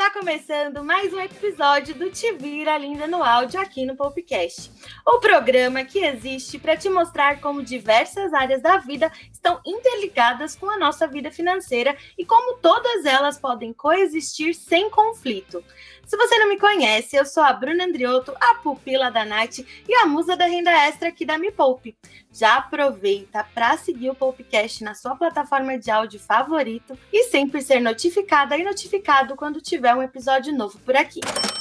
Está começando mais um episódio do Te Vira Linda no Áudio aqui no Popcast. O programa que existe para te mostrar como diversas áreas da vida estão interligadas com a nossa vida financeira e como todas elas podem coexistir sem conflito. Se você não me conhece, eu sou a Bruna Andriotto, a pupila da Nath e a musa da renda extra aqui da Me Poupe. Já aproveita para seguir o Poupecast na sua plataforma de áudio favorito e sempre ser notificada e notificado quando tiver um episódio novo por aqui.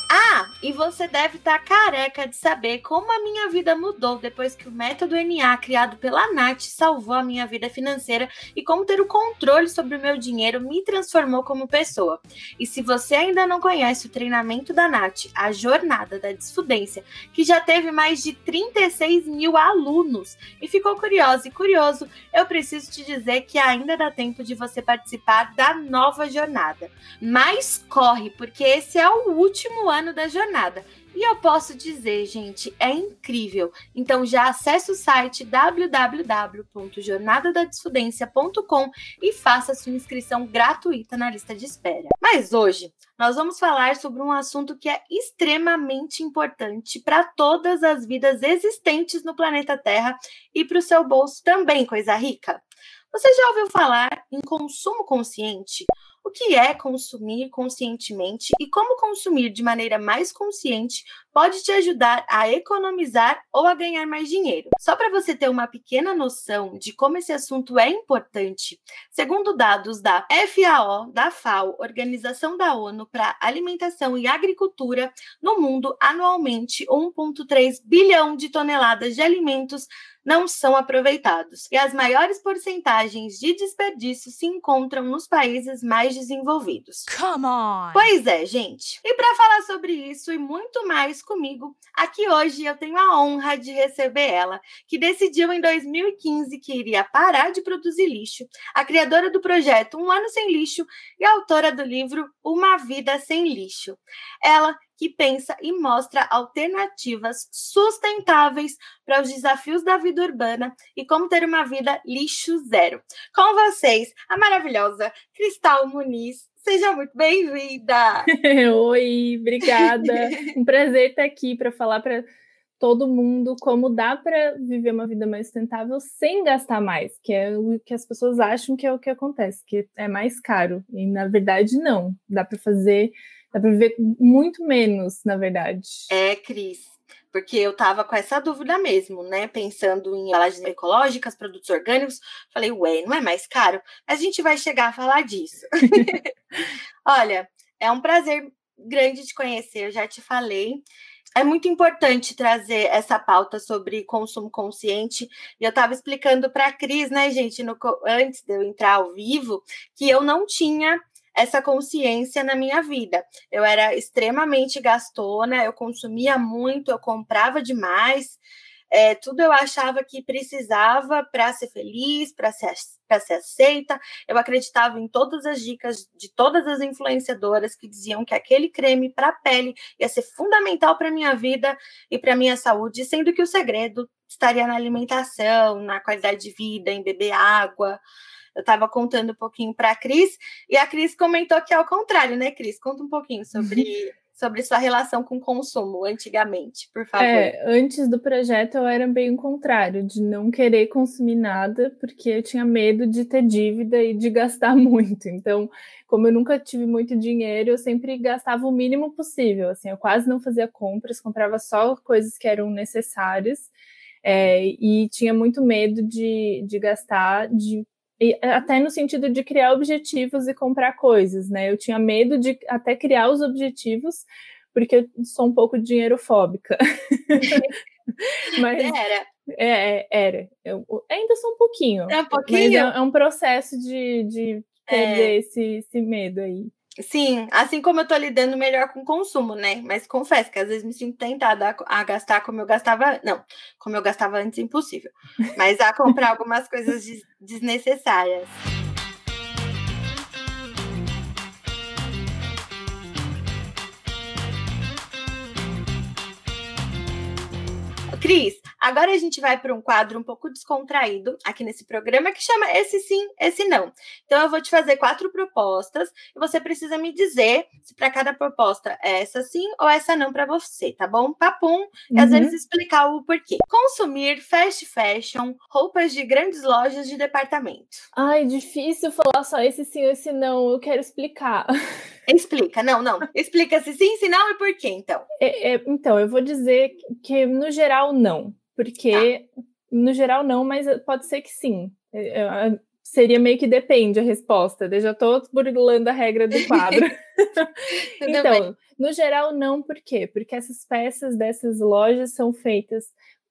Ah, e você deve estar tá careca de saber como a minha vida mudou depois que o método NA criado pela Nath salvou a minha vida financeira e como ter o controle sobre o meu dinheiro me transformou como pessoa. E se você ainda não conhece o treinamento da Nath, a jornada da desfudência, que já teve mais de 36 mil alunos e ficou curioso e curioso, eu preciso te dizer que ainda dá tempo de você participar da nova jornada. Mas corre, porque esse é o último ano da jornada. E eu posso dizer, gente, é incrível. Então já acesse o site www.jornadadadesfudencia.com e faça sua inscrição gratuita na lista de espera. Mas hoje nós vamos falar sobre um assunto que é extremamente importante para todas as vidas existentes no planeta Terra e para o seu bolso também, coisa rica. Você já ouviu falar em consumo consciente? O que é consumir conscientemente e como consumir de maneira mais consciente pode te ajudar a economizar ou a ganhar mais dinheiro. Só para você ter uma pequena noção de como esse assunto é importante, segundo dados da FAO, da FAO, Organização da ONU para Alimentação e Agricultura, no mundo anualmente 1,3 bilhão de toneladas de alimentos não são aproveitados. E as maiores porcentagens de desperdício se encontram nos países mais desenvolvidos. Come on! Pois é, gente. E para falar sobre isso e muito mais comigo, aqui hoje eu tenho a honra de receber ela, que decidiu em 2015 que iria parar de produzir lixo, a criadora do projeto Um Ano Sem Lixo e autora do livro Uma Vida Sem Lixo. Ela que pensa e mostra alternativas sustentáveis para os desafios da vida urbana e como ter uma vida lixo zero. Com vocês, a maravilhosa Cristal Muniz. Seja muito bem-vinda! Oi, obrigada. um prazer estar aqui para falar para todo mundo como dá para viver uma vida mais sustentável sem gastar mais, que é o que as pessoas acham que é o que acontece, que é mais caro. E na verdade não, dá para fazer Dá para viver muito menos, na verdade. É, Cris. Porque eu tava com essa dúvida mesmo, né? Pensando em embalagens ecológicas, produtos orgânicos. Falei, ué, não é mais caro? A gente vai chegar a falar disso. Olha, é um prazer grande te conhecer, eu já te falei. É muito importante trazer essa pauta sobre consumo consciente. E eu estava explicando para a Cris, né, gente, no, antes de eu entrar ao vivo, que eu não tinha essa consciência na minha vida. Eu era extremamente gastona, eu consumia muito, eu comprava demais. É, tudo eu achava que precisava para ser feliz, para ser, ser aceita. Eu acreditava em todas as dicas de todas as influenciadoras que diziam que aquele creme para a pele ia ser fundamental para minha vida e para minha saúde, sendo que o segredo estaria na alimentação, na qualidade de vida, em beber água. Eu estava contando um pouquinho para a Cris, e a Cris comentou que é o contrário, né, Cris? Conta um pouquinho sobre, sobre sua relação com o consumo antigamente, por favor. É, antes do projeto eu era bem o contrário, de não querer consumir nada, porque eu tinha medo de ter dívida e de gastar muito. Então, como eu nunca tive muito dinheiro, eu sempre gastava o mínimo possível. Assim, eu quase não fazia compras, comprava só coisas que eram necessárias. É, e tinha muito medo de, de gastar de e até no sentido de criar objetivos e comprar coisas, né? Eu tinha medo de até criar os objetivos, porque eu sou um pouco dinheirofóbica. mas era. É, é, era. Eu ainda sou um pouquinho. É um pouquinho. Mas é, é um processo de, de perder é. esse, esse medo aí. Sim, assim como eu tô lidando melhor com o consumo, né? Mas confesso que às vezes me sinto tentada a, a, gastar como eu gastava. Não, como eu gastava antes, impossível. Mas a comprar algumas coisas des, desnecessárias. Cris, agora a gente vai para um quadro um pouco descontraído aqui nesse programa que chama Esse Sim, Esse Não. Então eu vou te fazer quatro propostas e você precisa me dizer se para cada proposta é essa sim ou essa não para você, tá bom? Papum, e às uhum. vezes explicar o porquê. Consumir fast fashion, roupas de grandes lojas de departamento. Ai, difícil falar só esse sim ou esse não, eu quero explicar. Explica, não, não. Explica se sim, se não e por quê, então. É, é, então, eu vou dizer que, no geral, não. Porque, tá. no geral, não, mas pode ser que sim. É, é, seria meio que depende a resposta. Eu já estou burlando a regra do quadro. então, bem. no geral, não, por quê? Porque essas peças dessas lojas são feitas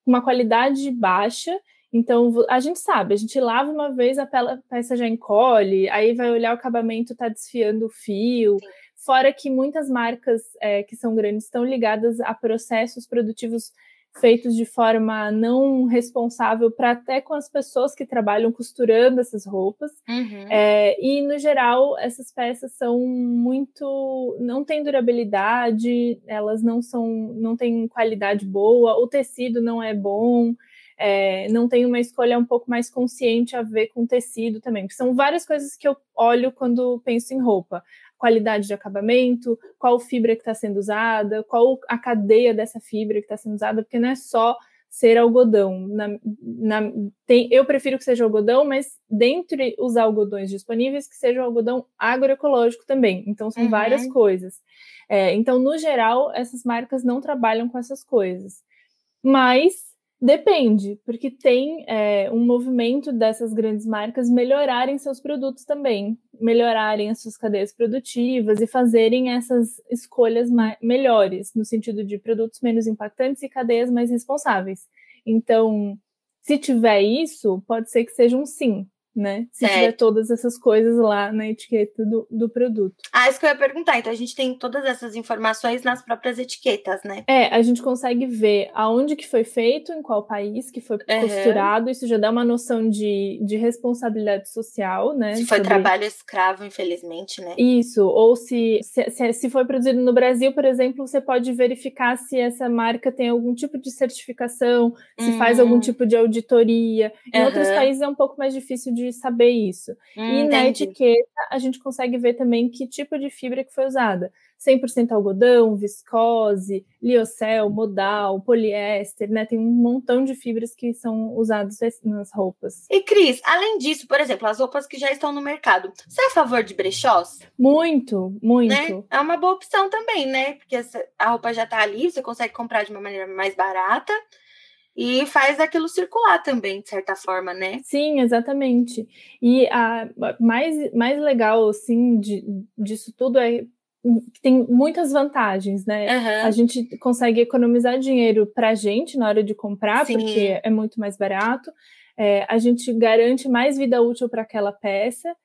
com uma qualidade baixa então, a gente sabe, a gente lava uma vez, a peça já encolhe, aí vai olhar o acabamento, está desfiando o fio. Sim. Fora que muitas marcas é, que são grandes estão ligadas a processos produtivos feitos de forma não responsável para até com as pessoas que trabalham costurando essas roupas. Uhum. É, e, no geral, essas peças são muito. não têm durabilidade, elas não são. não têm qualidade boa, o tecido não é bom é, não tem uma escolha um pouco mais consciente a ver com tecido também. São várias coisas que eu olho quando penso em roupa. Qualidade de acabamento, qual fibra que está sendo usada, qual a cadeia dessa fibra que está sendo usada, porque não é só ser algodão. Na, na, tem, eu prefiro que seja algodão, mas dentre os algodões disponíveis, que seja o algodão agroecológico também. Então, são uhum. várias coisas. É, então, no geral, essas marcas não trabalham com essas coisas. Mas Depende, porque tem é, um movimento dessas grandes marcas melhorarem seus produtos também, melhorarem as suas cadeias produtivas e fazerem essas escolhas melhores, no sentido de produtos menos impactantes e cadeias mais responsáveis. Então, se tiver isso, pode ser que seja um sim, né? Se tiver todas essas coisas lá na etiqueta do, do produto. Ah, isso que eu ia perguntar. Então a gente tem todas essas informações nas próprias etiquetas, né? É, a gente consegue ver aonde que foi feito, em qual país que foi uhum. costurado. Isso já dá uma noção de, de responsabilidade social, né? Se foi sobre... trabalho escravo, infelizmente, né? Isso. Ou se, se, se, foi produzido no Brasil, por exemplo, você pode verificar se essa marca tem algum tipo de certificação, se faz algum tipo de auditoria. Em uhum. outros países é um pouco mais difícil de de saber isso. Hum, e entendi. na etiqueta a gente consegue ver também que tipo de fibra que foi usada. 100% algodão, viscose, liocel, modal, poliéster, né? Tem um montão de fibras que são usadas nas roupas. E Cris, além disso, por exemplo, as roupas que já estão no mercado, você é a favor de brechós? Muito, muito. Né? É uma boa opção também, né? Porque a roupa já está ali, você consegue comprar de uma maneira mais barata e faz aquilo circular também, de certa forma, né? Sim, exatamente. E a mais, mais legal, assim, de, disso tudo é que tem muitas vantagens, né? Uhum. A gente consegue economizar dinheiro para a gente na hora de comprar, Sim. porque é muito mais barato. É, a gente garante mais vida útil para aquela peça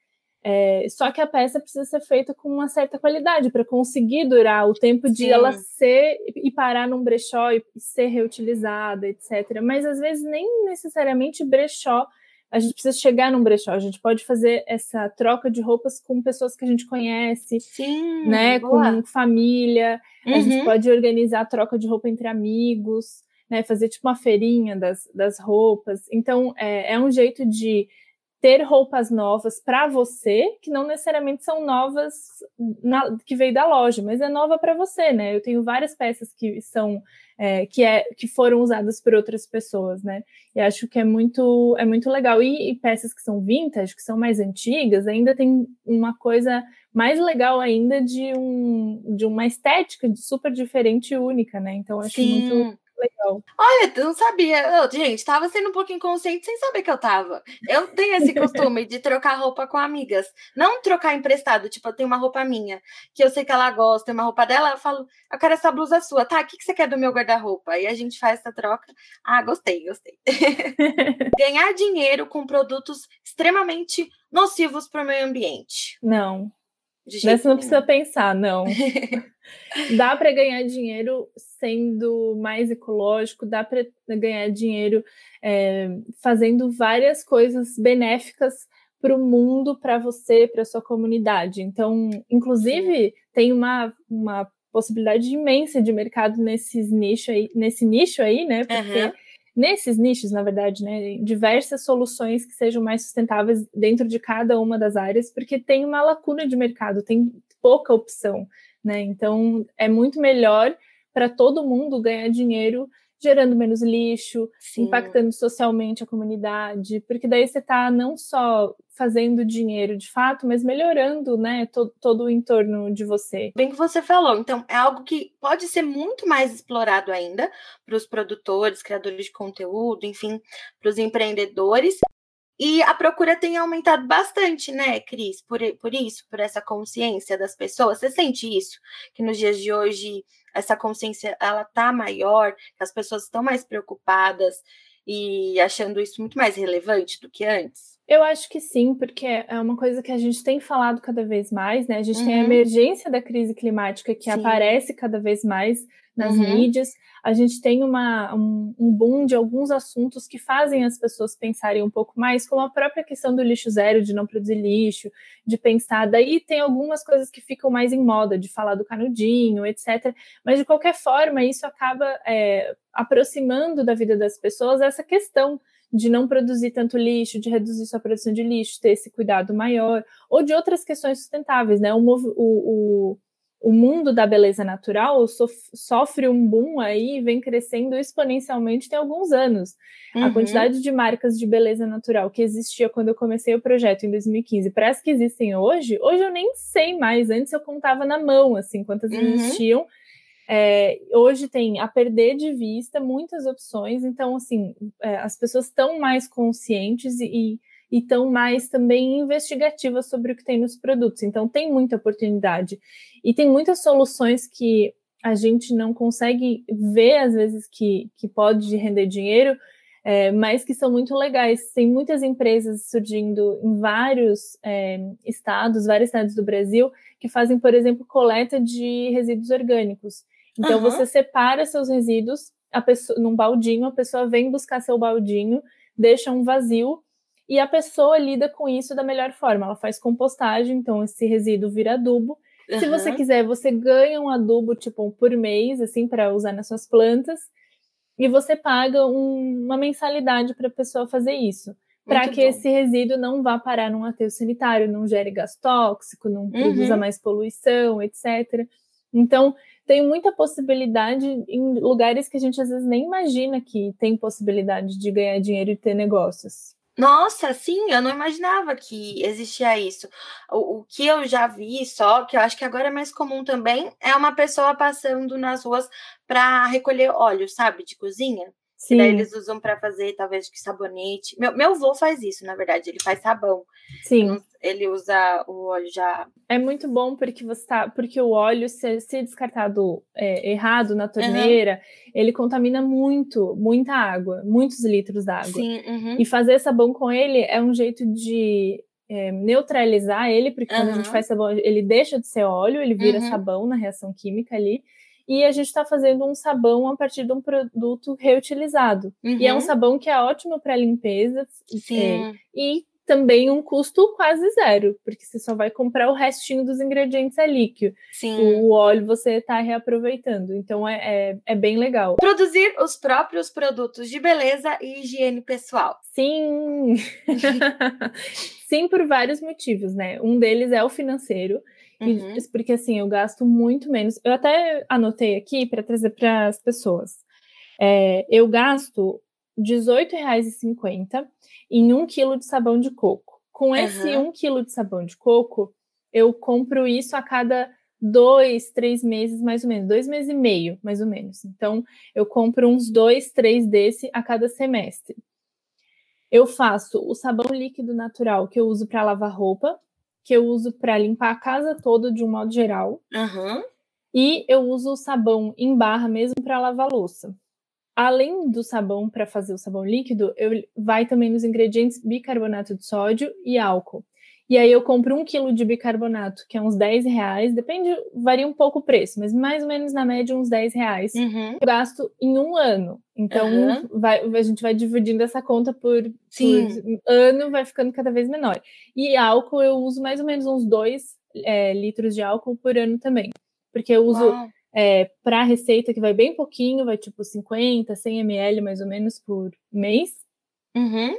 é, só que a peça precisa ser feita com uma certa qualidade para conseguir durar o tempo de Sim. ela ser e parar num brechó e ser reutilizada, etc. Mas às vezes nem necessariamente brechó. A gente precisa chegar num brechó. A gente pode fazer essa troca de roupas com pessoas que a gente conhece, Sim, né? Boa. Com família. Uhum. A gente uhum. pode organizar a troca de roupa entre amigos, né? Fazer tipo uma feirinha das, das roupas. Então é, é um jeito de ter roupas novas para você, que não necessariamente são novas na, que veio da loja, mas é nova para você, né? Eu tenho várias peças que são é, que, é, que foram usadas por outras pessoas, né? E acho que é muito é muito legal. E, e, peças que são vintage, que são mais antigas, ainda tem uma coisa mais legal ainda de um de uma estética super diferente e única, né? Então acho Sim. muito legal. Olha, eu não sabia. Eu, gente, tava sendo um pouco inconsciente sem saber que eu tava. Eu tenho esse costume de trocar roupa com amigas. Não trocar emprestado. Tipo, eu tenho uma roupa minha, que eu sei que ela gosta, tem uma roupa dela, eu falo, eu quero essa blusa sua. Tá, o que, que você quer do meu guarda-roupa? E a gente faz essa troca. Ah, gostei, gostei. Ganhar dinheiro com produtos extremamente nocivos para o meio ambiente. Não. Nessa não precisa pensar, não. dá para ganhar dinheiro sendo mais ecológico, dá para ganhar dinheiro é, fazendo várias coisas benéficas para o mundo, para você, para sua comunidade. Então, inclusive, Sim. tem uma, uma possibilidade imensa de mercado nesses nicho aí, nesse nicho aí, né? Porque uhum. Nesses nichos, na verdade, né, diversas soluções que sejam mais sustentáveis dentro de cada uma das áreas, porque tem uma lacuna de mercado, tem pouca opção, né? Então, é muito melhor para todo mundo ganhar dinheiro gerando menos lixo, Sim. impactando socialmente a comunidade, porque daí você está não só fazendo dinheiro de fato, mas melhorando, né, todo, todo o entorno de você. Bem que você falou, então é algo que pode ser muito mais explorado ainda para os produtores, criadores de conteúdo, enfim, para os empreendedores. E a procura tem aumentado bastante, né, Cris? Por, por isso, por essa consciência das pessoas. Você sente isso? Que nos dias de hoje essa consciência ela tá maior, que as pessoas estão mais preocupadas e achando isso muito mais relevante do que antes? Eu acho que sim, porque é uma coisa que a gente tem falado cada vez mais, né? A gente uhum. tem a uhum. emergência da crise climática que sim. aparece cada vez mais nas uhum. mídias. A gente tem uma, um, um, boom de alguns assuntos que fazem as pessoas pensarem um pouco mais, como a própria questão do lixo zero, de não produzir lixo, de pensar. Daí tem algumas coisas que ficam mais em moda, de falar do canudinho, etc. Mas de qualquer forma, isso acaba é, aproximando da vida das pessoas essa questão de não produzir tanto lixo, de reduzir sua produção de lixo, ter esse cuidado maior, ou de outras questões sustentáveis, né? O, o, o o mundo da beleza natural sofre um boom aí, vem crescendo exponencialmente tem alguns anos. Uhum. A quantidade de marcas de beleza natural que existia quando eu comecei o projeto em 2015 para as que existem hoje, hoje eu nem sei mais. Antes eu contava na mão, assim, quantas uhum. existiam. É, hoje tem a perder de vista muitas opções, então, assim, é, as pessoas estão mais conscientes e, e e estão mais também investigativas sobre o que tem nos produtos. Então, tem muita oportunidade. E tem muitas soluções que a gente não consegue ver, às vezes, que, que pode render dinheiro, é, mas que são muito legais. Tem muitas empresas surgindo em vários é, estados, várias cidades do Brasil, que fazem, por exemplo, coleta de resíduos orgânicos. Então, uhum. você separa seus resíduos a pessoa, num baldinho, a pessoa vem buscar seu baldinho, deixa um vazio e a pessoa lida com isso da melhor forma. Ela faz compostagem, então esse resíduo vira adubo. Uhum. Se você quiser, você ganha um adubo tipo por mês, assim, para usar nas suas plantas, e você paga um, uma mensalidade para a pessoa fazer isso. Para que bom. esse resíduo não vá parar num aterro sanitário, não gere gás tóxico, não uhum. produza mais poluição, etc. Então, tem muita possibilidade em lugares que a gente às vezes nem imagina que tem possibilidade de ganhar dinheiro e ter negócios. Nossa, sim, eu não imaginava que existia isso. O, o, que eu já vi só, que eu acho que agora é mais comum também, é uma pessoa passando nas ruas para recolher óleo, sabe, de cozinha. Sim. daí eles usam para fazer, talvez, que sabonete. Meu, meu avô faz isso, na verdade, ele faz sabão. Sim. Ele usa o óleo já. É muito bom porque você tá. Porque o óleo, se, se descartado é, errado na torneira, uhum. ele contamina muito, muita água, muitos litros d'água. Sim. Uhum. E fazer sabão com ele é um jeito de é, neutralizar ele, porque quando uhum. a gente faz sabão, ele deixa de ser óleo, ele vira uhum. sabão na reação química ali e a gente está fazendo um sabão a partir de um produto reutilizado. Uhum. E é um uhum. sabão que é ótimo para limpeza é, e também um custo quase zero, porque você só vai comprar o restinho dos ingredientes ali, que Sim. o óleo você está reaproveitando. Então é, é, é, bem legal. Produzir os próprios produtos de beleza e higiene pessoal. Sim! Sim, por vários motivos, né? Um deles é o financeiro. Uhum. Porque assim, eu gasto muito menos. Eu até anotei aqui para trazer para as pessoas. É, eu gasto R$18,50 em um quilo de sabão de coco. Com esse uhum. um quilo de sabão de coco, eu compro isso a cada dois, três meses, mais ou menos, dois meses e meio, mais ou menos. Então, eu compro uns dois, três desse a cada semestre. Eu faço o sabão líquido natural que eu uso para lavar roupa, que eu uso para limpar a casa toda de um modo geral. Uhum. E eu uso o sabão em barra mesmo para lavar louça. Além do sabão para fazer o sabão líquido, eu vai também nos ingredientes bicarbonato de sódio e álcool. E aí eu compro um quilo de bicarbonato, que é uns 10 reais, depende, varia um pouco o preço, mas mais ou menos na média uns 10 reais. Uhum. Eu gasto em um ano. Então Uhum. vai, a gente vai dividindo essa conta por, por ano, vai ficando cada vez menor. E álcool eu uso mais ou menos uns 2 litros de álcool por ano também. Porque eu uso Uau. para receita que vai bem pouquinho, vai tipo 50, 100 ml mais ou menos por mês. Uhum.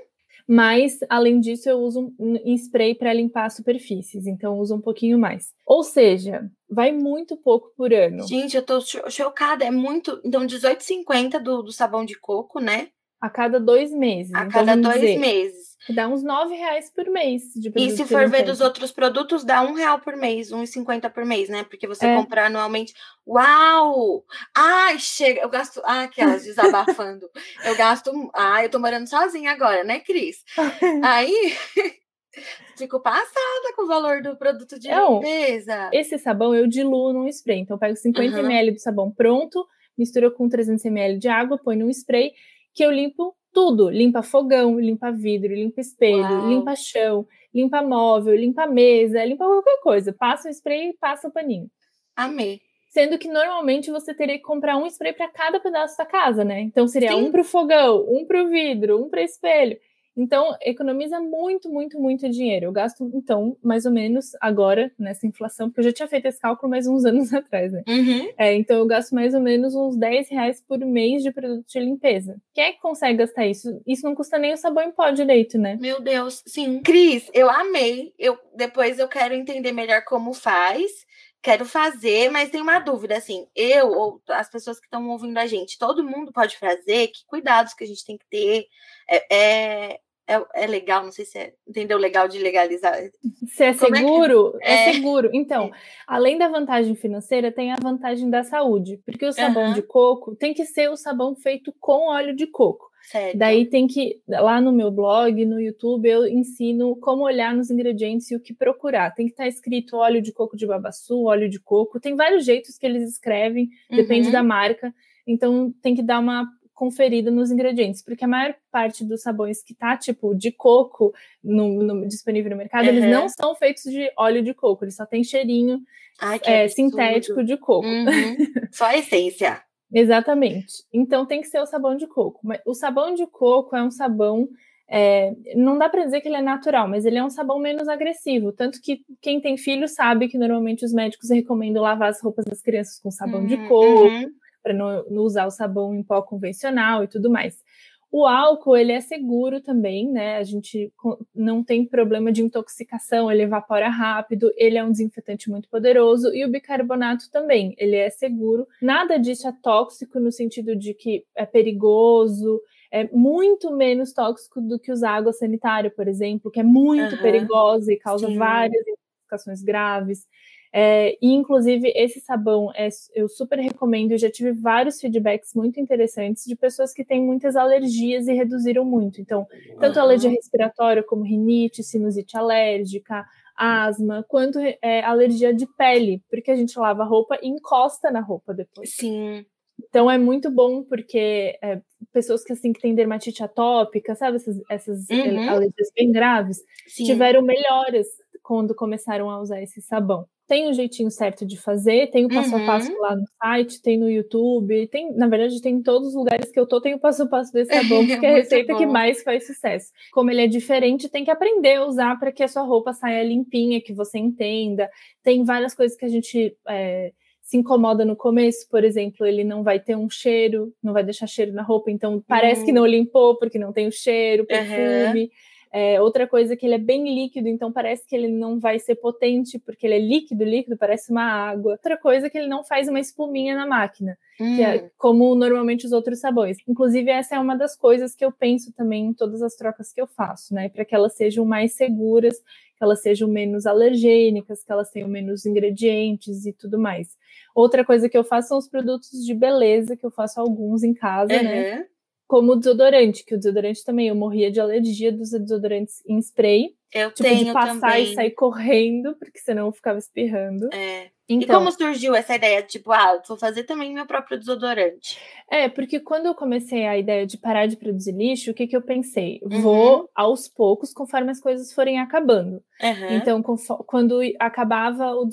Mas, além disso, eu uso um spray para limpar superfícies, então uso um pouquinho mais. Ou seja, vai muito pouco por ano. Gente, eu tô cho- chocada. É muito. Então, 18,50 do, do sabão de coco, né? A cada dois meses. A então, cada dois dizer, meses. Dá uns 9 reais por mês de E se for ver dos outros produtos, dá um real por mês, um e cinquenta por mês, né? Porque você É. compra anualmente. Uau! Ai, chega! Eu gasto. Ah, aquelas desabafando. eu gasto. Ah, eu tô morando sozinha agora, né, Cris? Aí. Fico passada com o valor do produto de Não, limpeza. Esse sabão eu diluo num spray. Então, eu pego 50 Aham. ml do sabão pronto, misturo com 300 ml de água, põe num spray, que eu limpo tudo. Limpa fogão, limpa vidro, limpa espelho, Uau. limpa chão, limpa móvel, limpa mesa, limpa qualquer coisa. Passa o spray e passa o paninho. Amei. Sendo que normalmente você teria que comprar um spray para cada pedaço da casa, né? Então seria Sim. um para o fogão, um para o vidro, um para espelho. Então economiza muito, muito, muito dinheiro. Eu gasto, então, mais ou menos agora, nessa inflação, porque eu já tinha feito esse cálculo mais uns anos atrás, né? Uhum. É, então eu gasto mais ou menos uns 10 reais por mês de produto de limpeza. Quem é que consegue gastar isso? Isso não custa nem o sabão em pó direito, né? Meu Deus, sim. Cris, eu amei. Eu, depois eu quero entender melhor como faz. Quero fazer, mas tem uma dúvida, assim, eu ou as pessoas que estão ouvindo a gente, todo mundo pode fazer? Que cuidados que a gente tem que ter? É, é, é, é legal, não sei se é, entendeu? Legal de legalizar. Se é Como é seguro, é, É. seguro. Então, além da vantagem financeira, tem a vantagem da saúde. Porque o sabão Aham. de coco tem que ser o sabão feito com óleo de coco. Certo. Daí tem que, lá no meu blog, no YouTube, eu ensino como olhar nos ingredientes e o que procurar. Tem que estar escrito óleo de coco de babaçu, óleo de coco. Tem vários jeitos que eles escrevem, depende Uhum. da marca. Então tem que dar uma conferida nos ingredientes, porque a maior parte dos sabões que tá tipo de coco no, no- disponível no mercado, eles Uhum. não são feitos de óleo de coco, eles só têm cheirinho Ai, é, sintético de coco. Uhum. Só a essência. Exatamente. Então tem que ser o sabão de coco. Mas o sabão de coco é um sabão. é, não dá para dizer que ele é natural, mas ele é um sabão menos agressivo. Tanto que quem tem filho sabe que normalmente os médicos recomendam lavar as roupas das crianças com sabão de Uhum, coco, uhum. para não, não usar o sabão em pó convencional e tudo mais. O álcool, ele é seguro também, né? A gente não tem problema de intoxicação, ele evapora rápido, ele é um desinfetante muito poderoso e o bicarbonato também, ele é seguro. Nada disso é tóxico no sentido de que é perigoso, é muito menos tóxico do que usar água sanitária, por exemplo, que é muito Aham, perigosa e causa sim. várias intoxicações graves. É, e, inclusive, esse sabão é, eu super recomendo. Eu já tive vários feedbacks muito interessantes de pessoas que têm muitas alergias e reduziram muito. Então, tanto alergia respiratória, como rinite, sinusite alérgica, asma, quanto é, alergia de pele, porque a gente lava a roupa e encosta na roupa depois. Sim. Então é muito bom porque é, pessoas que assim que têm dermatite atópica, sabe essas, essas Uhum. alergias bem graves, Sim. tiveram melhoras quando começaram a usar esse sabão. Tem um jeitinho certo de fazer, tem o passo a passo Uhum. lá no site, tem no YouTube, tem, na verdade, tem em todos os lugares que eu tô, tem o passo a passo desse sabão, porque é a receita que bom. mais faz sucesso. Como ele é diferente, tem que aprender a usar para que a sua roupa saia limpinha, que você entenda. Tem várias coisas que a gente é, se incomoda no começo, por exemplo, ele não vai ter um cheiro, não vai deixar cheiro na roupa, então parece Hum. que não limpou porque não tem o cheiro, o Aham. É, outra coisa é que ele é bem líquido, então parece que ele não vai ser potente, porque ele é líquido, líquido, parece uma água. Outra coisa é que ele não faz uma espuminha na máquina, que é Hum. como normalmente os outros sabões. Inclusive, essa é uma das coisas que eu penso também em todas as trocas que eu faço, né? Para que elas sejam mais seguras, que elas sejam menos alergênicas, que elas tenham menos ingredientes e tudo mais. Outra coisa que eu faço são os produtos de beleza, que eu faço alguns em casa, né? Como o desodorante, que o desodorante também eu morria de alergia dos desodorantes em spray, Eu tipo tenho de passar também. e sair correndo, porque senão eu ficava espirrando. É. e Então, como surgiu essa ideia, tipo, ah, vou fazer também meu próprio desodorante? é, porque quando eu comecei a ideia de parar de produzir lixo, o que, que eu pensei? Uhum. Vou aos poucos, conforme as coisas forem acabando. Aham. Então, quando acabava o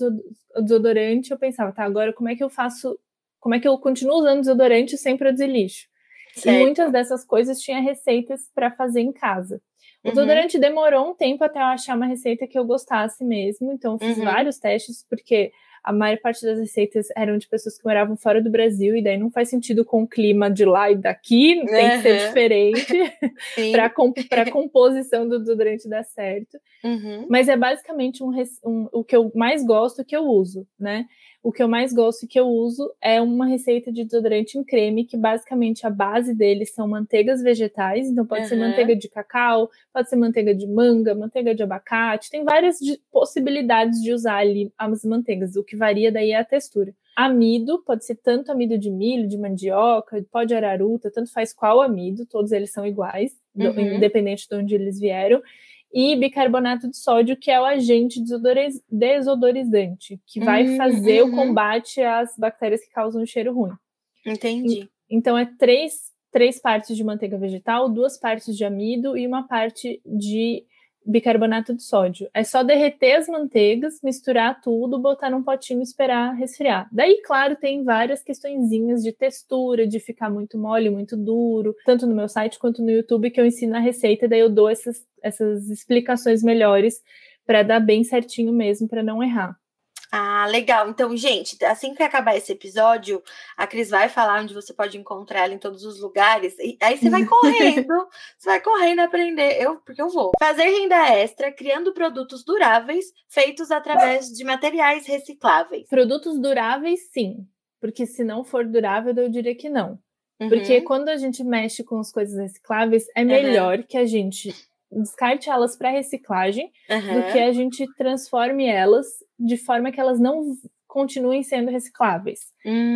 desodorante, eu pensava, tá, agora como é que eu faço, como é que eu continuo usando desodorante sem produzir lixo? E Certo. muitas dessas coisas tinha receitas para fazer em casa. O Uhum. desodorante demorou um tempo até eu achar uma receita que eu gostasse mesmo, então eu fiz Uhum. vários testes, porque a maior parte das receitas eram de pessoas que moravam fora do Brasil, e daí não faz sentido com o clima de lá e daqui, tem que ser Aham. diferente para a composição do desodorante dar certo. Uhum. Mas é basicamente um, um- o que eu mais gosto que eu uso, né? O que eu mais gosto que eu uso é uma receita de desodorante em creme, que basicamente a base dele são manteigas vegetais, então pode ser Aham. manteiga de cacau, pode ser manteiga de manga, manteiga de abacate, tem várias de- possibilidades de usar ali as manteigas, o que varia daí é a textura. Amido, pode ser tanto amido de milho, de mandioca, pó de araruta, tanto faz qual amido, todos eles são iguais, Uhum. independente de onde eles vieram e bicarbonato de sódio, que é o agente desodoriz- desodorizante, que vai Hum, fazer uhum. o combate às bactérias que causam o cheiro ruim. Entendi. Então, é três, três partes de manteiga vegetal, duas partes de amido e uma parte de bicarbonato de sódio. É só derreter as manteigas, misturar tudo, botar num potinho e esperar resfriar. Daí, claro, tem várias questõezinhas de textura, de ficar muito mole, muito duro, tanto no meu site quanto no YouTube, que eu ensino a receita, daí eu dou essas, essas explicações melhores para dar bem certinho mesmo, para não errar. Ah, legal. Então, gente, assim que acabar esse episódio, a Cris vai falar onde você pode encontrar ela em todos os lugares. E aí você vai correndo, você vai correndo aprender. Eu, porque eu vou. Fazer renda extra criando produtos duráveis feitos através de materiais recicláveis. Produtos duráveis, sim, porque se não for durável, eu diria que não. Porque Uhum. quando a gente mexe com as coisas recicláveis, é melhor que a gente descarte elas para reciclagem Uhum. do que a gente transforme elas de forma que elas não continuem sendo recicláveis.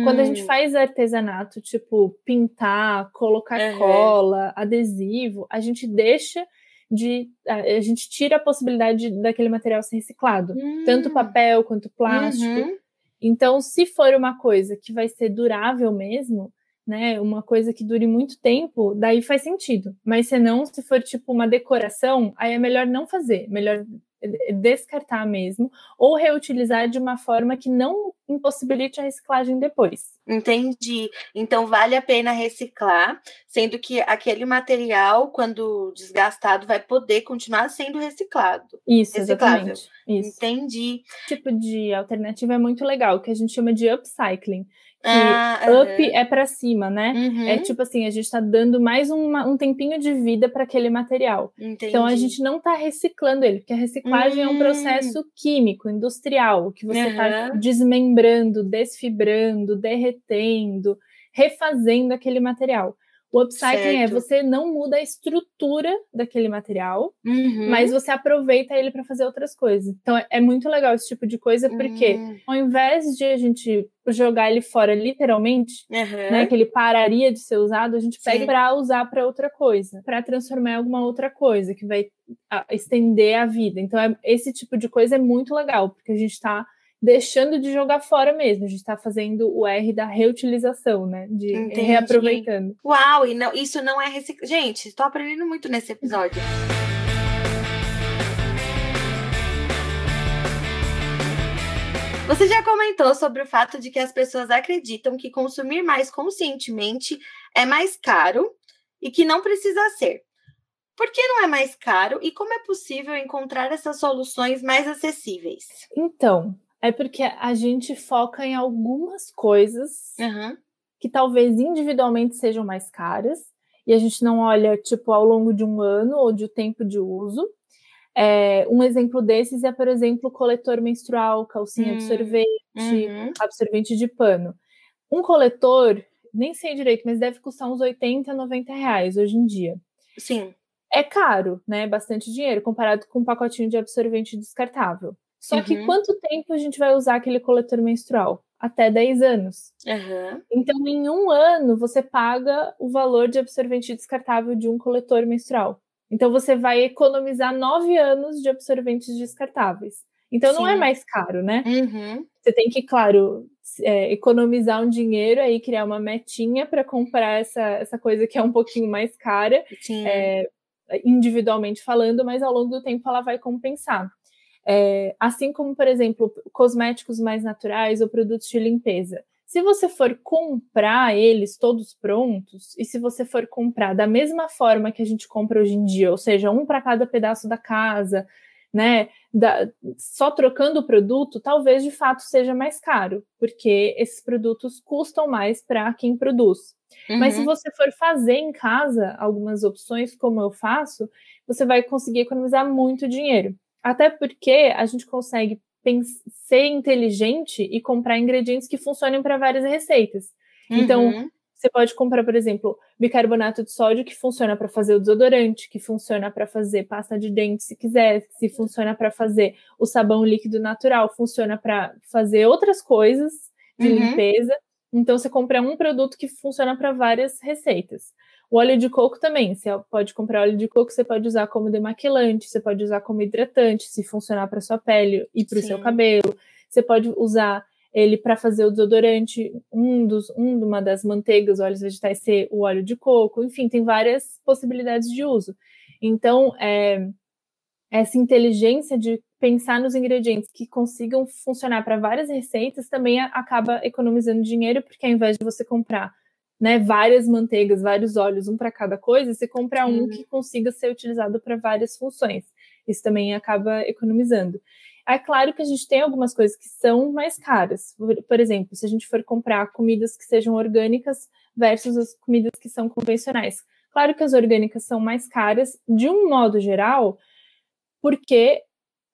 Quando a gente Hum, faz artesanato, tipo pintar, colocar Uhum. cola, adesivo, a gente deixa de. A gente tira a possibilidade daquele material ser reciclado. Tanto hum, papel quanto plástico. uhum. Então, se for uma coisa que vai ser durável mesmo, né, uma coisa que dure muito tempo, daí faz sentido. Mas se não, se for tipo uma decoração, aí é melhor não fazer, melhor descartar mesmo, ou reutilizar de uma forma que não impossibilite a reciclagem depois. Entendi. Então vale a pena reciclar, sendo que aquele material, quando desgastado, vai poder continuar sendo reciclado. Isso, Reciclável. exatamente. Isso. Entendi. Esse tipo de alternativa é muito legal, que a gente chama de upcycling. Que Ah, up é para cima, né? Uhum, É tipo assim, a gente está dando mais uma- um tempinho de vida para aquele material. Então a entendi. gente não está reciclando ele, porque a reciclagem é um Hum. processo químico, industrial, que você está Aham. desmembrando, desfibrando, derretendo, refazendo aquele material. O upcycling é Certo. você não muda a estrutura daquele material, Uhum. mas você aproveita ele para fazer outras coisas. Então é, é muito legal esse tipo de coisa, porque Hum, ao invés de a gente jogar ele fora literalmente, aham. né, que ele pararia de ser usado, a gente pega para usar para outra coisa, para transformar em alguma outra coisa que vai estender a vida. Então, é- esse tipo de coisa é muito legal, porque a gente está deixando de jogar fora mesmo, a gente está fazendo o R da reutilização, né, de Entendi. reaproveitando. Uau, e não, isso não é reciclagem. Gente, estou aprendendo muito nesse episódio. Você já comentou sobre o fato de que as pessoas acreditam que consumir mais conscientemente é mais caro e que não precisa ser. Por que não é mais caro e como é possível encontrar essas soluções mais acessíveis? Então, é porque a gente foca em algumas coisas Aham, que talvez individualmente sejam mais caras, e a gente não olha, tipo, ao longo de um ano ou de tempo de uso. É, um exemplo desses é, por exemplo, coletor menstrual, calcinha Hum, absorvente, uhum, absorvente de pano. Um coletor, nem sei direito, mas deve custar uns 80, 90 reais hoje em dia. Sim. É caro, né? Bastante dinheiro, comparado com um pacotinho de absorvente descartável. Só que Uhum. quanto tempo a gente vai usar aquele coletor menstrual? Até 10 anos. Aham. Então, em um ano, você paga o valor de absorvente descartável de um coletor menstrual. Então, você vai economizar nove anos de absorventes descartáveis. Então Sim. não é mais caro, né? Uhum. Você tem que, claro, é, economizar um dinheiro aí, criar uma metinha para comprar essa, essa coisa que é um pouquinho mais cara, é, individualmente falando, mas ao longo do tempo ela vai compensar. É, assim como, por exemplo, cosméticos mais naturais ou produtos de limpeza. Se você for comprar eles todos prontos, e se você for comprar da mesma forma que a gente compra hoje em dia, ou seja, um para cada pedaço da casa, né, da, só trocando o produto, talvez de fato seja mais caro, porque esses produtos custam mais para quem produz. Uhum. Mas se uhum. você for fazer em casa algumas opções, como eu faço, você vai conseguir economizar muito dinheiro. Até porque a gente consegue ser inteligente e comprar ingredientes que funcionem para várias receitas. Então, uhum. Então, você pode comprar, por exemplo, bicarbonato de sódio que funciona para fazer o desodorante, que funciona para fazer pasta de dente, se quiser, se funciona para fazer o sabão líquido natural, funciona para fazer outras coisas de uhum. limpeza. Então, você compra um produto que funciona para várias receitas. O óleo de coco também, você pode comprar óleo de coco, você pode usar como demaquilante, você pode usar como hidratante, se funcionar para sua pele e para o seu cabelo. Você pode usar ele para fazer o desodorante, um dos, um, uma das manteigas, óleos vegetais ser o óleo de coco, enfim, tem várias possibilidades de uso. Então, é, essa inteligência de pensar nos ingredientes que consigam funcionar para várias receitas também acaba economizando dinheiro, porque ao invés de você comprar né, várias manteigas, vários óleos, um para cada coisa, você compra um que consiga ser utilizado para várias funções. Isso também acaba economizando. É claro que a gente tem algumas coisas que são mais caras. Por, por, exemplo, se a gente for comprar comidas que sejam orgânicas versus as comidas que são convencionais. Claro que as orgânicas são mais caras, de um modo geral, porque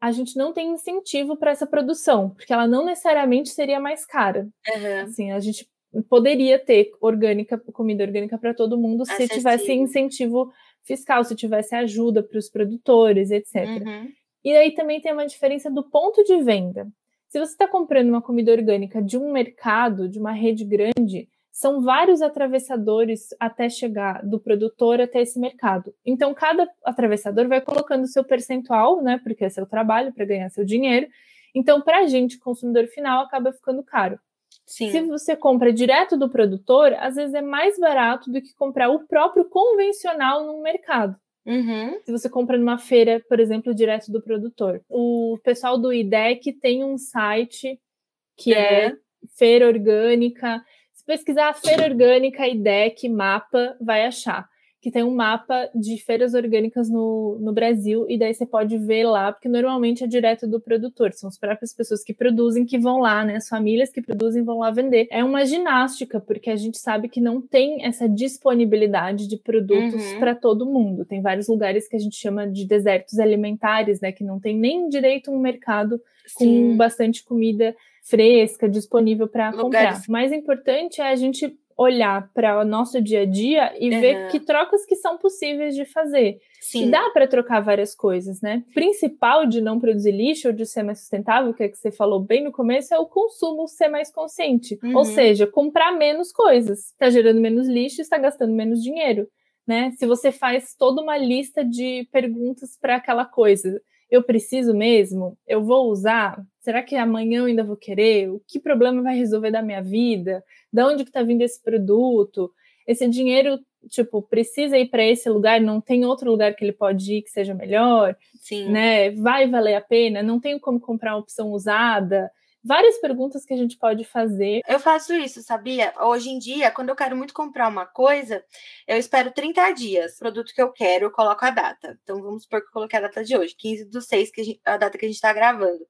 a gente não tem incentivo para essa produção, porque ela não necessariamente seria mais cara. Uhum. Assim, a gente poderia ter orgânica, comida orgânica para todo mundo se tivesse incentivo fiscal, se tivesse ajuda para os produtores, etc. Uhum. E aí também tem uma diferença do ponto de venda. Se você está comprando uma comida orgânica de um mercado, de uma rede grande, são vários atravessadores até chegar do produtor até esse mercado. Então, cada atravessador vai colocando seu percentual, né? Porque é seu trabalho para ganhar seu dinheiro. Então, para a gente, consumidor final, acaba ficando caro. Sim. Se você compra direto do produtor, às vezes é mais barato do que comprar o próprio convencional no mercado. Uhum. Se você compra numa feira, por exemplo, direto do produtor. O pessoal do IDEC tem um site que é, é Feira Orgânica. Se pesquisar Feira Orgânica IDEC mapa, vai achar que tem um mapa de feiras orgânicas no, no Brasil, e daí você pode ver lá, porque normalmente é direto do produtor, são as próprias pessoas que produzem que vão lá, né? As famílias que produzem vão lá vender. É uma ginástica, porque a gente sabe que não tem essa disponibilidade de produtos uhum. para todo mundo. Tem vários lugares que a gente chama de desertos alimentares, né? Que não tem nem direito um mercado Sim. com bastante comida fresca disponível para comprar. O mais importante é a gente olhar para o nosso dia a dia e uhum. ver que trocas que são possíveis de fazer. Sim. E dá para trocar várias coisas, né? O principal de não produzir lixo ou de ser mais sustentável, que é que você falou bem no começo, é o consumo ser mais consciente. Uhum. Ou seja, comprar menos coisas. Está gerando menos lixo e está gastando menos dinheiro. Né? Se você faz toda uma lista de perguntas para aquela coisa, eu preciso mesmo? Eu vou usar? Será que amanhã eu ainda vou querer? O que problema vai resolver da minha vida? De onde que está vindo esse produto? Esse dinheiro, tipo, precisa ir para esse lugar? Não tem outro lugar que ele pode ir que seja melhor? Sim. Né? Vai valer a pena? Não tenho como comprar uma opção usada? várias perguntas que a gente pode fazer. Eu faço isso, sabia? Hoje em dia, quando eu quero muito comprar uma coisa, eu espero 30 dias. O produto que eu quero, eu coloco a data. Então, vamos supor que eu coloquei a data de hoje, 15 do 6, que a, gente, a data que a gente está gravando.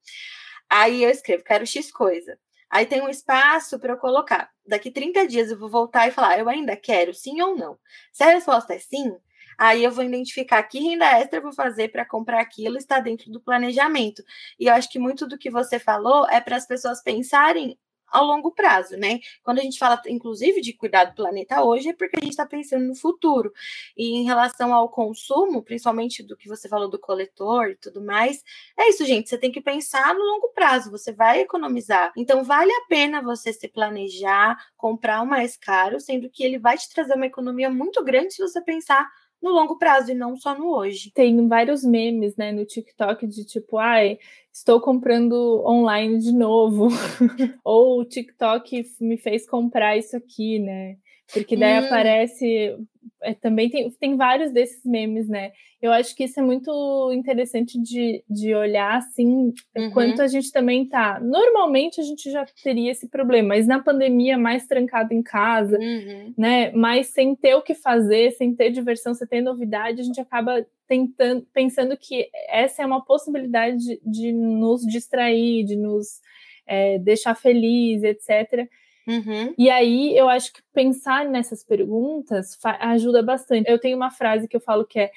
Aí eu escrevo, quero X coisa. Aí tem um espaço para eu colocar. Daqui 30 dias eu vou voltar e falar, eu ainda quero, sim ou não. Se a resposta é sim, aí eu vou identificar que renda extra eu vou fazer para comprar aquilo, está dentro do planejamento. E eu acho que muito do que você falou é para as pessoas pensarem ao longo prazo, né? Quando a gente fala, inclusive, de cuidar do planeta hoje, é porque a gente está pensando no futuro. E em relação ao consumo, principalmente do que você falou do coletor e tudo mais, é isso, gente. Você tem que pensar no longo prazo, você vai economizar. Então, vale a pena você se planejar, comprar o mais caro, sendo que ele vai te trazer uma economia muito grande se você pensar no longo prazo e não só no hoje. Tem vários memes, né, no TikTok de tipo, ai, estou comprando online de novo, ou o TikTok me fez comprar isso aqui, né? Porque daí hum. aparece. É, também tem, tem vários desses memes, né? Eu acho que isso é muito interessante de, de olhar assim, uhum. quanto a gente também tá. Normalmente a gente já teria esse problema, mas na pandemia, mais trancado em casa, uhum. né? Mais sem ter o que fazer, sem ter diversão, sem ter novidade, a gente acaba tentando, pensando que essa é uma possibilidade de, de nos distrair, de nos é, deixar feliz, etc. Uhum. E aí eu acho que pensar nessas perguntas ajuda bastante. Eu tenho uma frase que eu falo que é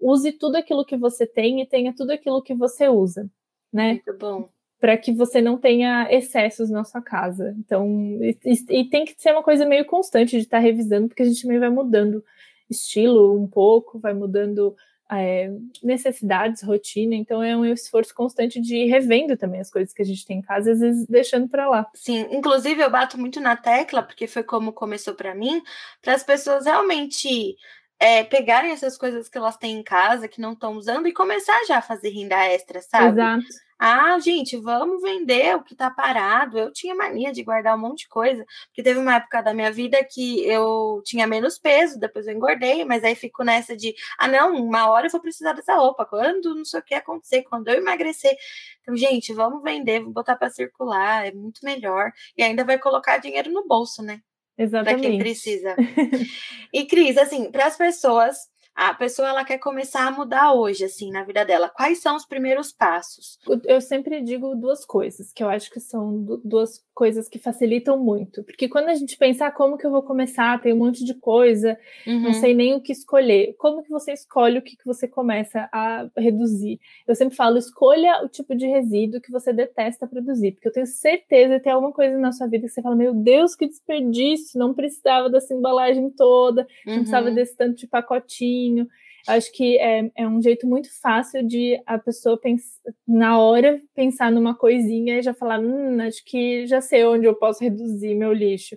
use tudo aquilo que você tem e tenha tudo aquilo que você usa, né? Muito bom. Para que você não tenha excessos na sua casa. Então, e, e, tem que ser uma coisa meio constante de estar tá revisando, porque a gente também vai mudando estilo um pouco, vai mudando é, necessidades, rotina, então é um esforço constante de ir revendo também as coisas que a gente tem em casa, às vezes deixando para lá. Sim, inclusive eu bato muito na tecla, porque foi como começou para mim, para as pessoas realmente é, pegarem essas coisas que elas têm em casa, que não estão usando, e começar já a fazer renda extra, sabe? Exato. Ah, gente, vamos vender o que tá parado. Eu tinha mania de guardar um monte de coisa, porque teve uma época da minha vida que eu tinha menos peso, depois eu engordei, mas aí fico nessa de, ah, não, uma hora eu vou precisar dessa roupa, quando não sei o que acontecer, quando eu emagrecer. Então, gente, vamos vender, vamos botar para circular, é muito melhor. E ainda vai colocar dinheiro no bolso, né? Exatamente. Para quem precisa. e, Cris, assim, para as pessoas a pessoa ela quer começar a mudar hoje, assim, na vida dela. Quais são os primeiros passos? Eu sempre digo duas coisas, que eu acho que são duas coisas que facilitam muito. Porque quando a gente pensa, ah, como que eu vou começar? Tem um monte de coisa, uhum. não sei nem o que escolher. Como que você escolhe o que, que você começa a reduzir? Eu sempre falo, escolha o tipo de resíduo que você detesta produzir. Porque eu tenho certeza que tem alguma coisa na sua vida que você fala, meu Deus, que desperdício, não precisava dessa embalagem toda, uhum. não precisava uhum. desse tanto de pacotinho. Acho que é, é um jeito muito fácil de a pessoa pensar, na hora pensar numa coisinha e já falar, hum, acho que já sei onde eu posso reduzir meu lixo.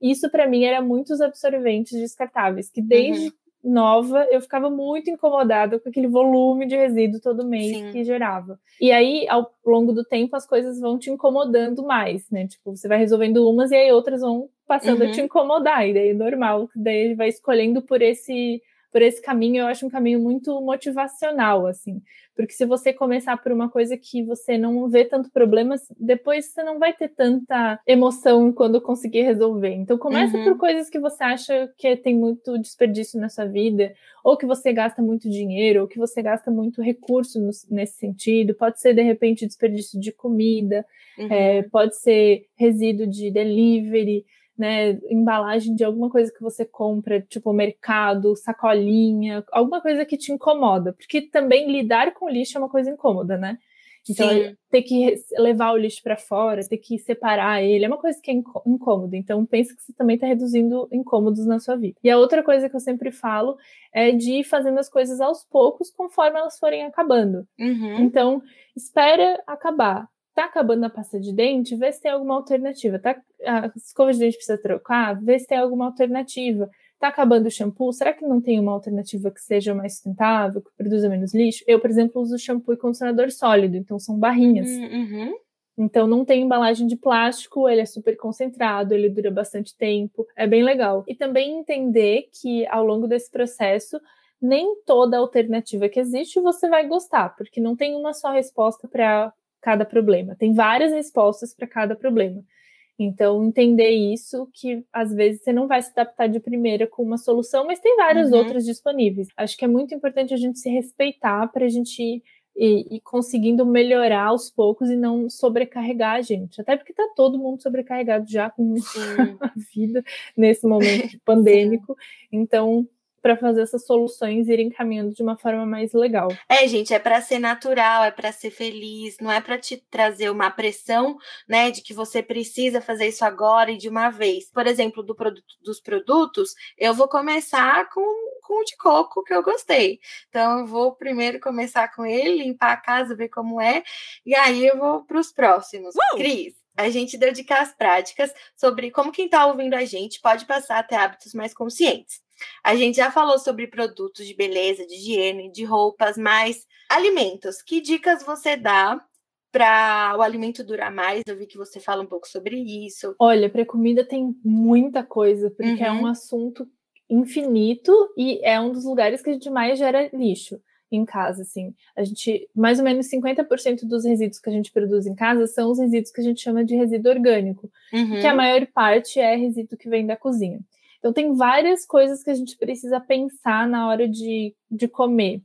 Isso para mim era muitos absorventes descartáveis, que desde uhum. nova eu ficava muito incomodada com aquele volume de resíduo todo mês Sim. que gerava. E aí, ao longo do tempo, as coisas vão te incomodando mais, né? Tipo, você vai resolvendo umas e aí outras vão passando uhum. a te incomodar, e daí é normal, daí vai escolhendo por esse por esse caminho, eu acho um caminho muito motivacional, assim. Porque se você começar por uma coisa que você não vê tanto problemas, depois você não vai ter tanta emoção quando conseguir resolver. Então começa uhum. por coisas que você acha que tem muito desperdício na sua vida, ou que você gasta muito dinheiro, ou que você gasta muito recurso no, nesse sentido. Pode ser, de repente, desperdício de comida, uhum. é, pode ser resíduo de delivery né, embalagem de alguma coisa que você compra, tipo mercado, sacolinha, alguma coisa que te incomoda, porque também lidar com lixo é uma coisa incômoda, né? Então, Sim. ter que levar o lixo para fora, ter que separar ele, é uma coisa que é incômoda. Então, pensa que você também está reduzindo incômodos na sua vida. E a outra coisa que eu sempre falo é de ir fazendo as coisas aos poucos, conforme elas forem acabando. Uhum. Então, espera acabar tá acabando a pasta de dente, vê se tem alguma alternativa. Tá, a escova de dente precisa trocar, vê se tem alguma alternativa. Tá acabando o shampoo, será que não tem uma alternativa que seja mais sustentável, que produza menos lixo? Eu, por exemplo, uso shampoo e condicionador sólido, então são barrinhas. Hum, uhum. Então não tem embalagem de plástico, ele é super concentrado, ele dura bastante tempo, é bem legal. E também entender que ao longo desse processo nem toda alternativa que existe você vai gostar, porque não tem uma só resposta para cada problema. Tem várias respostas para cada problema. Então, entender isso, que às vezes você não vai se adaptar de primeira com uma solução, mas tem várias uhum. outras disponíveis. Acho que é muito importante a gente se respeitar para a gente ir, ir, conseguindo melhorar aos poucos e não sobrecarregar a gente. Até porque está todo mundo sobrecarregado já com a vida nesse momento pandêmico. Então, para fazer essas soluções irem caminhando de uma forma mais legal. É, gente, é para ser natural, é para ser feliz, não é para te trazer uma pressão, né, de que você precisa fazer isso agora e de uma vez. Por exemplo, do produto, dos produtos, eu vou começar com, com o de coco que eu gostei. Então, eu vou primeiro começar com ele, limpar a casa, ver como é, e aí eu vou para os próximos. Uh! Cris, a gente deu dicas práticas sobre como quem está ouvindo a gente pode passar a ter hábitos mais conscientes. A gente já falou sobre produtos de beleza, de higiene, de roupas, mas alimentos. Que dicas você dá para o alimento durar mais? Eu vi que você fala um pouco sobre isso. Olha, para comida tem muita coisa, porque uhum. é um assunto infinito e é um dos lugares que a gente mais gera lixo em casa, assim. A gente, mais ou menos 50% dos resíduos que a gente produz em casa são os resíduos que a gente chama de resíduo orgânico, uhum. que a maior parte é resíduo que vem da cozinha. Então, tem várias coisas que a gente precisa pensar na hora de, de comer.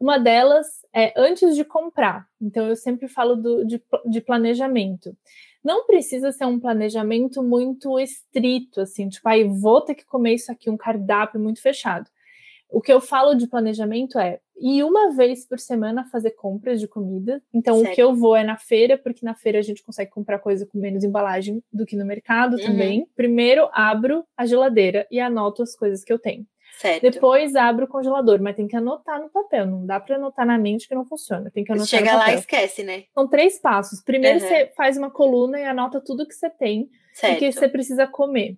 Uma delas é antes de comprar. Então, eu sempre falo do, de, de planejamento. Não precisa ser um planejamento muito estrito, assim, tipo, aí ah, vou ter que comer isso aqui, um cardápio muito fechado. O que eu falo de planejamento é ir uma vez por semana fazer compras de comida. Então, certo. o que eu vou é na feira, porque na feira a gente consegue comprar coisa com menos embalagem do que no mercado uhum. também. Primeiro, abro a geladeira e anoto as coisas que eu tenho. Certo. Depois abro o congelador, mas tem que anotar no papel. Não dá para anotar na mente que não funciona. Tem que anotar Chega lá e esquece, né? São três passos. Primeiro uhum. você faz uma coluna e anota tudo que você tem certo. e que você precisa comer.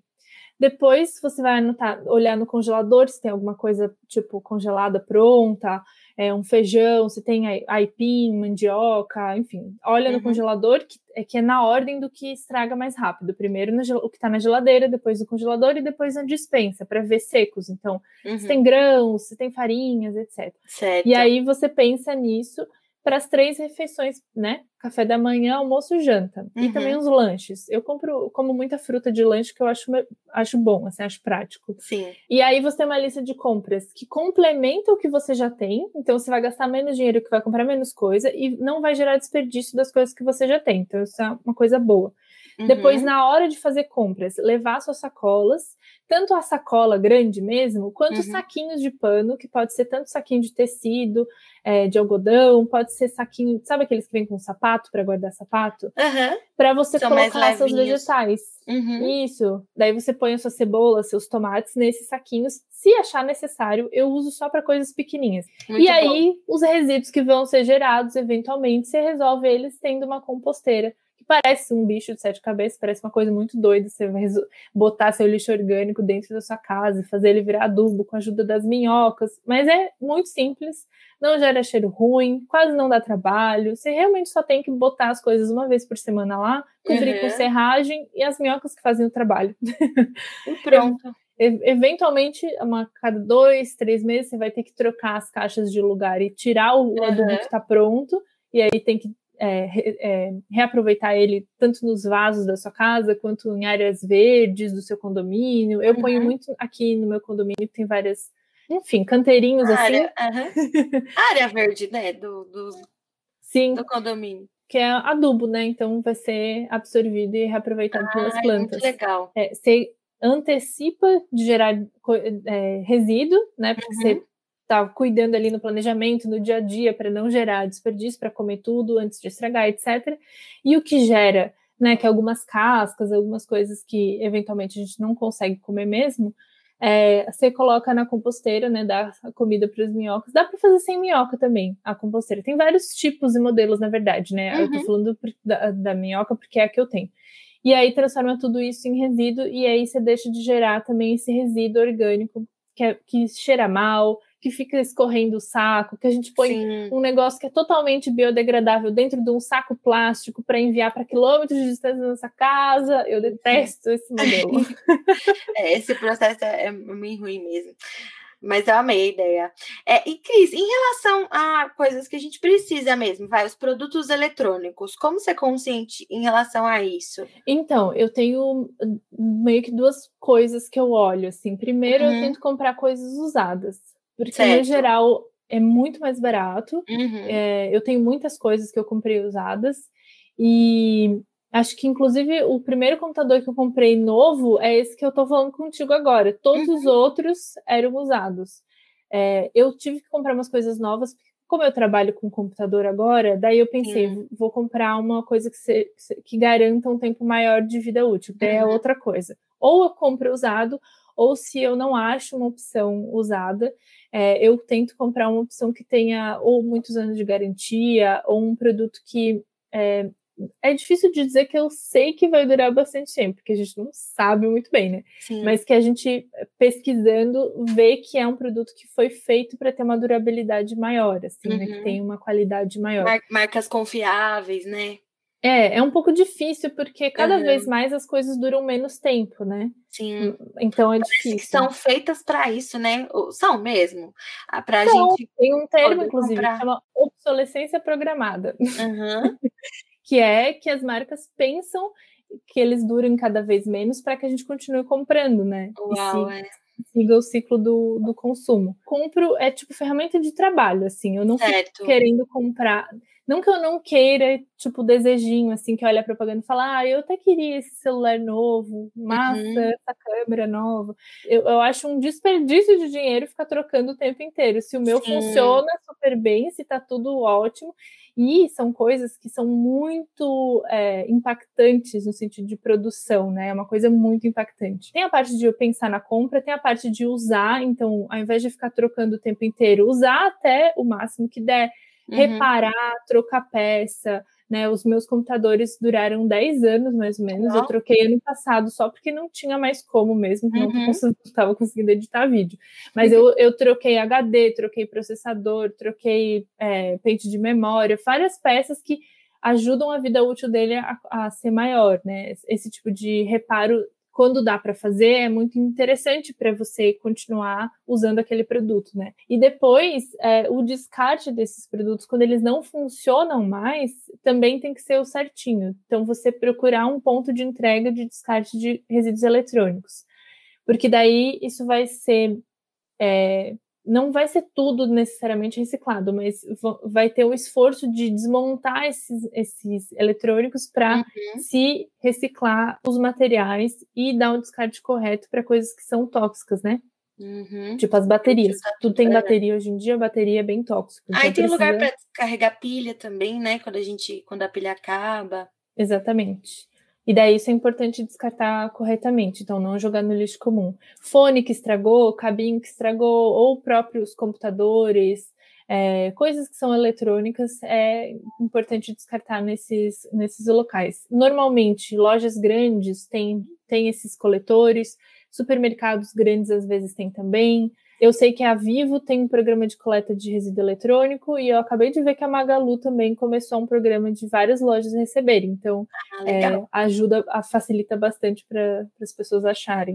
Depois você vai anotar, olhar no congelador se tem alguma coisa tipo congelada pronta, é, um feijão, se tem aipim, mandioca, enfim. Olha uhum. no congelador que é, que é na ordem do que estraga mais rápido. Primeiro no, o que está na geladeira, depois no congelador e depois na dispensa, para ver secos. Então, uhum. se tem grãos, se tem farinhas, etc. Certo. E aí você pensa nisso para as três refeições, né? Café da manhã, almoço, janta. Uhum. E também os lanches. Eu compro, como muita fruta de lanche que eu acho, acho bom, assim, acho prático. Sim. E aí você tem uma lista de compras que complementa o que você já tem. Então você vai gastar menos dinheiro, que vai comprar menos coisa e não vai gerar desperdício das coisas que você já tem. Então isso é uma coisa boa. Uhum. Depois, na hora de fazer compras, levar suas sacolas, tanto a sacola grande mesmo, quanto uhum. saquinhos de pano, que pode ser tanto saquinho de tecido, é, de algodão, pode ser saquinho, sabe aqueles que vem com sapato para guardar sapato? Uhum. Para você São colocar seus vegetais. Uhum. Isso. Daí você põe a sua cebola, seus tomates nesses saquinhos. Se achar necessário, eu uso só para coisas pequenininhas. Muito e aí, os resíduos que vão ser gerados, eventualmente, você resolve eles tendo uma composteira parece um bicho de sete cabeças, parece uma coisa muito doida. Você vai botar seu lixo orgânico dentro da sua casa e fazer ele virar adubo com a ajuda das minhocas. Mas é muito simples, não gera cheiro ruim, quase não dá trabalho. Você realmente só tem que botar as coisas uma vez por semana lá, cobrir uhum. com serragem e as minhocas que fazem o trabalho. E pronto. Eventualmente, uma, cada dois, três meses, você vai ter que trocar as caixas de lugar e tirar o adubo uhum. que está pronto. E aí tem que é, é, reaproveitar ele tanto nos vasos da sua casa quanto em áreas verdes do seu condomínio. Eu uhum. ponho muito aqui no meu condomínio, tem várias, enfim, canteirinhos área, assim. Uhum. área verde, né? Do, do, Sim. do condomínio. Que é adubo, né? Então vai ser absorvido e reaproveitado pelas plantas. Muito legal. É, você antecipa de gerar é, resíduo, né? Porque uhum. você tá cuidando ali no planejamento, no dia a dia, para não gerar desperdício, para comer tudo antes de estragar, etc. E o que gera, né, que algumas cascas, algumas coisas que eventualmente a gente não consegue comer mesmo, é, você coloca na composteira, né, dá a comida para os minhocas. Dá para fazer sem minhoca também, a composteira. Tem vários tipos e modelos, na verdade, né? Uhum. Eu tô uhum. falando da, da minhoca porque é a que eu tenho. E aí transforma tudo isso em resíduo e aí você deixa de gerar também esse resíduo orgânico que, é, que cheira mal, que fica escorrendo o saco, que a gente põe Sim. um negócio que é totalmente biodegradável dentro de um saco plástico para enviar para quilômetros de distância da nossa casa. Eu detesto esse modelo. é, esse processo é, é meio ruim mesmo. Mas eu amei a ideia. É, e, Cris, em relação a coisas que a gente precisa mesmo, vai, os produtos eletrônicos, como você é consciente em relação a isso? Então, eu tenho meio que duas coisas que eu olho, assim. Primeiro, uhum. eu tento comprar coisas usadas. Porque, certo. no geral, é muito mais barato. Uhum. É, eu tenho muitas coisas que eu comprei usadas. E acho que, inclusive, o primeiro computador que eu comprei novo é esse que eu estou falando contigo agora. Todos uhum. os outros eram usados. É, eu tive que comprar umas coisas novas, porque como eu trabalho com computador agora, daí eu pensei, uhum. vou comprar uma coisa que, se, que garanta um tempo maior de vida útil, é uhum. outra coisa. Ou eu compro usado, ou se eu não acho uma opção usada, é, eu tento comprar uma opção que tenha ou muitos anos de garantia, ou um produto que é, é difícil de dizer que eu sei que vai durar bastante tempo, porque a gente não sabe muito bem, né? Sim. Mas que a gente, pesquisando, vê que é um produto que foi feito para ter uma durabilidade maior, assim, né? Que Uhum. tem uma qualidade maior. Mar- marcas confiáveis, né? É, é um pouco difícil, porque cada Uhum. vez mais as coisas duram menos tempo, né? Sim. Então é Parece difícil. que são feitas para isso, né? São mesmo. Ah, Pra São. gente. Tem um termo, inclusive, comprar. que chama obsolescência programada, Aham. que é que as marcas pensam que eles duram cada vez menos para que a gente continue comprando, né? E Uau, siga, é. siga o ciclo do, do consumo. Compro é tipo ferramenta de trabalho, assim. Eu não fico Certo. querendo comprar. Não que eu não queira, tipo, desejinho, assim, que olha a propaganda e fala, ah, eu até queria esse celular novo, massa, Uhum. essa câmera nova. Eu, eu acho um desperdício de dinheiro ficar trocando o tempo inteiro. Se o meu Sim. funciona super bem, se tá tudo ótimo. E são coisas que são muito é, impactantes no sentido de produção, né? É uma coisa muito impactante. Tem a parte de eu pensar na compra, tem a parte de usar, então, ao invés de ficar trocando o tempo inteiro, usar até o máximo que der Uhum. reparar, trocar peça, né? Os meus computadores duraram 10 anos, mais ou menos. Eu troquei ano passado só porque não tinha mais como mesmo, não Uhum. estava conseguindo editar vídeo. Mas eu, eu troquei HD, troquei processador, troquei é, pente de memória, várias peças que ajudam a vida útil dele a, a ser maior, né? Esse tipo de reparo quando dá para fazer, é muito interessante para você continuar usando aquele produto, né? E depois, é, o descarte desses produtos, quando eles não funcionam mais, também tem que ser o certinho. Então, você procurar um ponto de entrega de descarte de resíduos eletrônicos. Porque daí isso vai ser. é, não vai ser tudo necessariamente reciclado, mas va- vai ter o esforço de desmontar esses, esses eletrônicos para Uhum. se reciclar os materiais e dar um descarte correto para coisas que são tóxicas, né? Uhum. Tipo as baterias. Tá Tudo tem bateria hoje em dia, a bateria é bem tóxica. Aí então tem lugar precisa- para descarregar pilha também, né? Quando a gente, quando a pilha acaba. Exatamente. E daí isso é importante descartar corretamente, então não jogar no lixo comum. Fone que estragou, cabinho que estragou, ou próprios computadores, é, coisas que são eletrônicas, é importante descartar nesses, nesses locais. Normalmente, lojas grandes têm, têm esses coletores, supermercados grandes às vezes têm também. Eu sei que a Vivo tem um programa de coleta de resíduo eletrônico e eu acabei de ver que a Magalu também começou um programa de várias lojas receberem. Então, Ah, é, ajuda, a, facilita bastante para as pessoas acharem.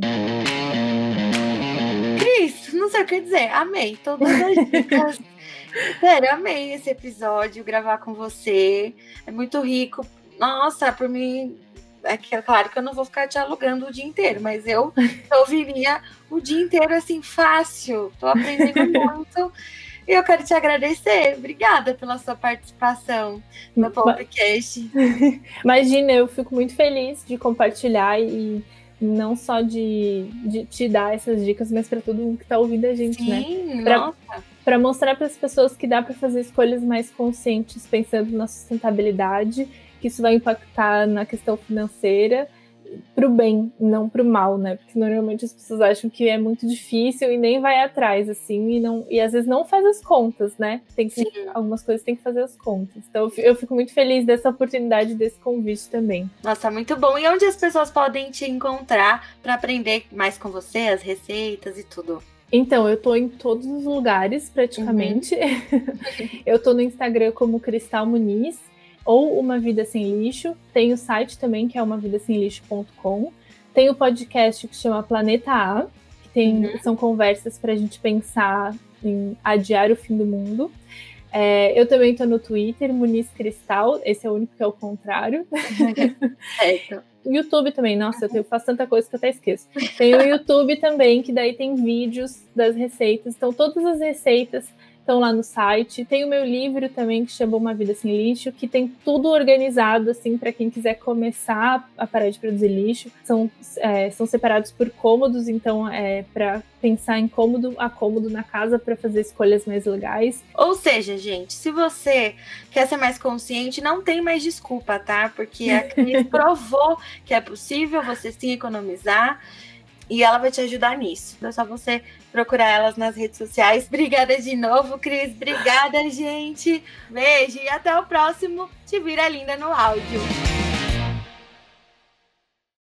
Cris, não sei o que dizer. Amei todas as dicas. Sério, amei esse episódio, gravar com você. É muito rico. Nossa, por mim. É que, é claro que eu não vou ficar te alugando o dia inteiro, mas eu ouviria o dia inteiro assim, fácil. Tô aprendendo muito. E eu quero te agradecer. Obrigada pela sua participação no podcast. Imagina, eu fico muito feliz de compartilhar e não só de, de te dar essas dicas, mas para todo mundo que está ouvindo a gente, né? Sim, Pra- nossa. Para mostrar para as pessoas que dá para fazer escolhas mais conscientes, pensando na sustentabilidade, que isso vai impactar na questão financeira para o bem, não para o mal, né? Porque normalmente as pessoas acham que é muito difícil e nem vai atrás, assim, e, não, e às vezes não faz as contas, né? Tem que, Sim. algumas coisas tem que fazer as contas. Então eu fi- eu fico muito feliz dessa oportunidade, desse convite também. Nossa, muito bom. E onde as pessoas podem te encontrar para aprender mais com você, as receitas e tudo? Então, eu tô em todos os lugares, praticamente. eu tô no Instagram como Cristal Muniz, ou Uma Vida Sem Lixo. Tem o site também, que é umavidasemlixo.com. Tem o podcast que chama Planeta A, que tem, Uhum. são conversas para a gente pensar em adiar o fim do mundo. É, eu também tô no Twitter, Muniz Cristal, esse é o único que é o contrário. Certo. YouTube também, nossa, eu tenho- faço tanta coisa que eu até esqueço. Tem o YouTube também, que daí tem vídeos das receitas. Então, todas as receitas estão lá no site. Tem o meu livro também, que chama Uma Vida Sem Lixo, que tem tudo organizado, assim, para quem quiser começar a parar de produzir lixo. São, é, são separados por cômodos, então é para pensar em cômodo a cômodo na casa para fazer escolhas mais legais. Ou seja, gente, se você quer ser mais consciente, não tem mais desculpa, tá? Porque a Cris provou que é possível você sim economizar. E ela vai te ajudar nisso. Então é só você procurar elas nas redes sociais. Obrigada de novo, Cris. Obrigada, gente. Beijo e até o próximo Te Vira Linda no Áudio.